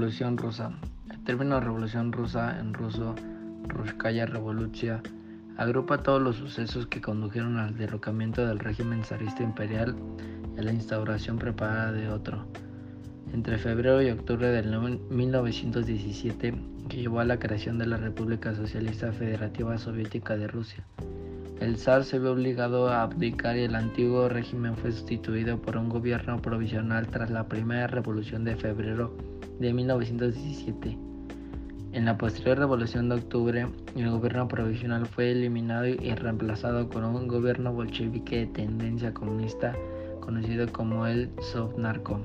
Revolución Rusa. El término Revolución Rusa en ruso, Ruskaya Revolucia, agrupa todos los sucesos que condujeron al derrocamiento del régimen zarista imperial y a la instauración preparada de otro. Entre febrero y octubre del 1917, que llevó a la creación de la República Socialista Federativa Soviética de Rusia. El zar se vio obligado a abdicar y el antiguo régimen fue sustituido por un gobierno provisional tras la primera revolución de febrero de 1917. En la posterior revolución de octubre, el gobierno provisional fue eliminado y reemplazado por un gobierno bolchevique de tendencia comunista conocido como el Sovnarkom.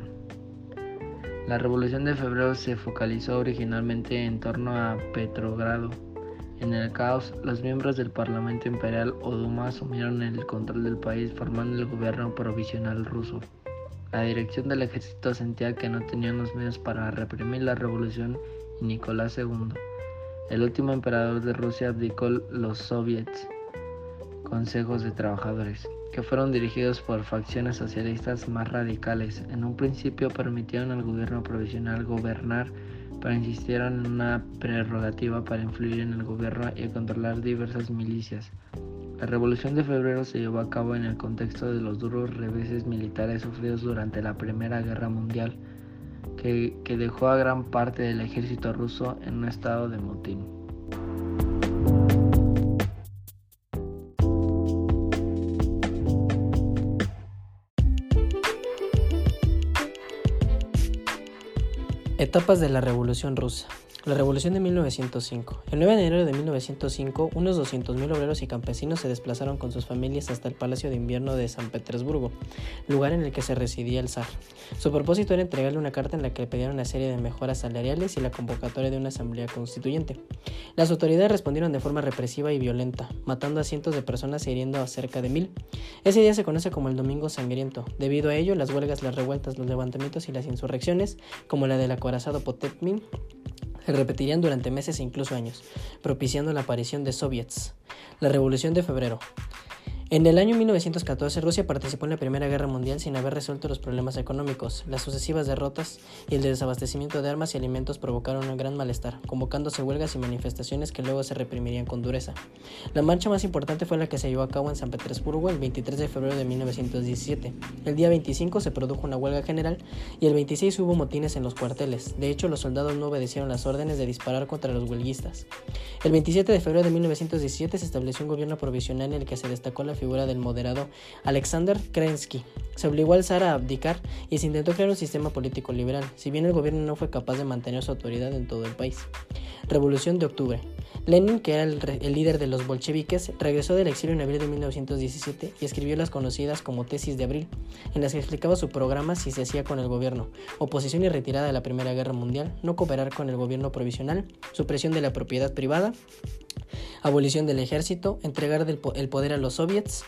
La revolución de febrero se focalizó originalmente en torno a Petrogrado, en el caos, los miembros del Parlamento Imperial o Duma asumieron el control del país formando el gobierno provisional ruso. La dirección del ejército sentía que no tenían los medios para reprimir la revolución y Nicolás II, el último emperador de Rusia, abdicó los soviets, consejos de trabajadores, que fueron dirigidos por facciones socialistas más radicales. En un principio permitieron al gobierno provisional gobernar pero insistieron en una prerrogativa para influir en el gobierno y controlar diversas milicias. La Revolución de Febrero se llevó a cabo en el contexto de los duros reveses militares sufridos durante la Primera Guerra Mundial, que, que dejó a gran parte del ejército ruso en un estado de motín. Etapas de la Revolución Rusa. La Revolución de 1905. El 9 de enero de 1905, unos 200.000 obreros y campesinos se desplazaron con sus familias hasta el Palacio de Invierno de San Petersburgo, lugar en el que se residía el zar. Su propósito era entregarle una carta en la que le pedían una serie de mejoras salariales y la convocatoria de una asamblea constituyente. Las autoridades respondieron de forma represiva y violenta, matando a cientos de personas y hiriendo a cerca de mil. Ese día se conoce como el Domingo Sangriento. Debido a ello, las huelgas, las revueltas, los levantamientos y las insurrecciones, como la del acorazado Potemkin, se repetirían durante meses e incluso años, propiciando la aparición de soviets. La Revolución de Febrero. En el año 1914, Rusia participó en la Primera Guerra Mundial sin haber resuelto los problemas económicos. Las sucesivas derrotas y el desabastecimiento de armas y alimentos provocaron un gran malestar, convocándose huelgas y manifestaciones que luego se reprimirían con dureza. La marcha más importante fue la que se llevó a cabo en San Petersburgo el 23 de febrero de 1917. El día 25 se produjo una huelga general y el 26 hubo motines en los cuarteles. De hecho, los soldados no obedecieron las órdenes de disparar contra los huelguistas. El 27 de febrero de 1917 se estableció un gobierno provisional en el que se destacó la figura del moderado Alexander Kerensky. Se obligó al zar a abdicar y se intentó crear un sistema político liberal, si bien el gobierno no fue capaz de mantener su autoridad en todo el país. Revolución de Octubre. Lenin, que era el, el, líder de los bolcheviques, regresó del exilio en abril de 1917 y escribió las conocidas como tesis de abril, en las que explicaba su programa si se hacía con el gobierno, oposición y retirada de la Primera Guerra Mundial, no cooperar con el gobierno provisional, supresión de la propiedad privada, abolición del ejército, entregar el poder a los soviets,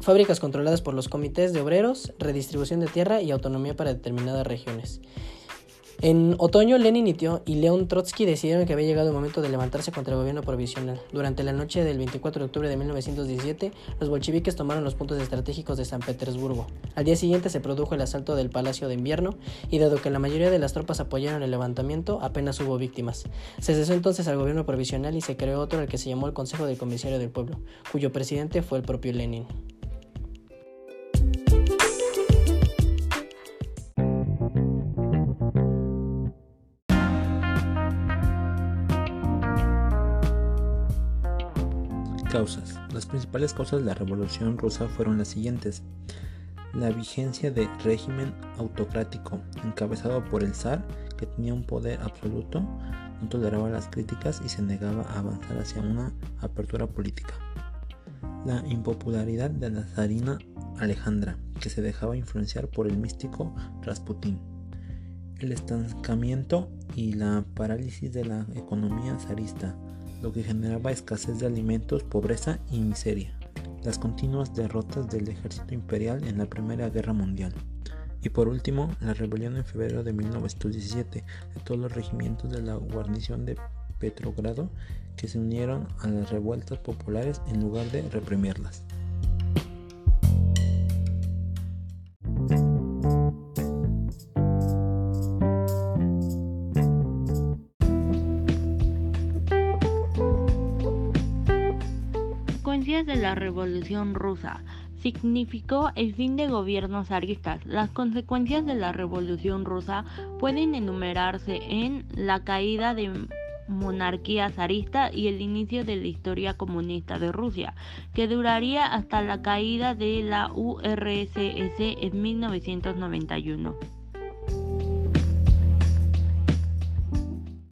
fábricas controladas por los comités de obreros, redistribución de tierra y autonomía para determinadas regiones. En otoño, Lenin y León Trotsky decidieron que había llegado el momento de levantarse contra el gobierno provisional. Durante la noche del 24 de octubre de 1917, los bolcheviques tomaron los puntos estratégicos de San Petersburgo. Al día siguiente se produjo el asalto del Palacio de Invierno y dado que la mayoría de las tropas apoyaron el levantamiento, apenas hubo víctimas. Se cesó entonces al gobierno provisional y se creó otro al que se llamó el Consejo del Comisario del Pueblo, cuyo presidente fue el propio Lenin. Causas. Las principales causas de la Revolución Rusa fueron las siguientes. La vigencia de régimen autocrático, encabezado por el zar, que tenía un poder absoluto, no toleraba las críticas y se negaba a avanzar hacia una apertura política. La impopularidad de la zarina Alejandra, que se dejaba influenciar por el místico Rasputín. El estancamiento y la parálisis de la economía zarista, lo que generaba escasez de alimentos, pobreza y miseria. Las continuas derrotas del ejército imperial en la Primera Guerra Mundial. Y por último, la rebelión en febrero de 1917 de todos los regimientos de la guarnición de Petrogrado que se unieron a las revueltas populares en lugar de reprimirlas. De la Revolución Rusa significó el fin de gobiernos zaristas. Las consecuencias de la Revolución Rusa pueden enumerarse en la caída de monarquía zarista y el inicio de la historia comunista de Rusia, que duraría hasta la caída de la URSS en 1991.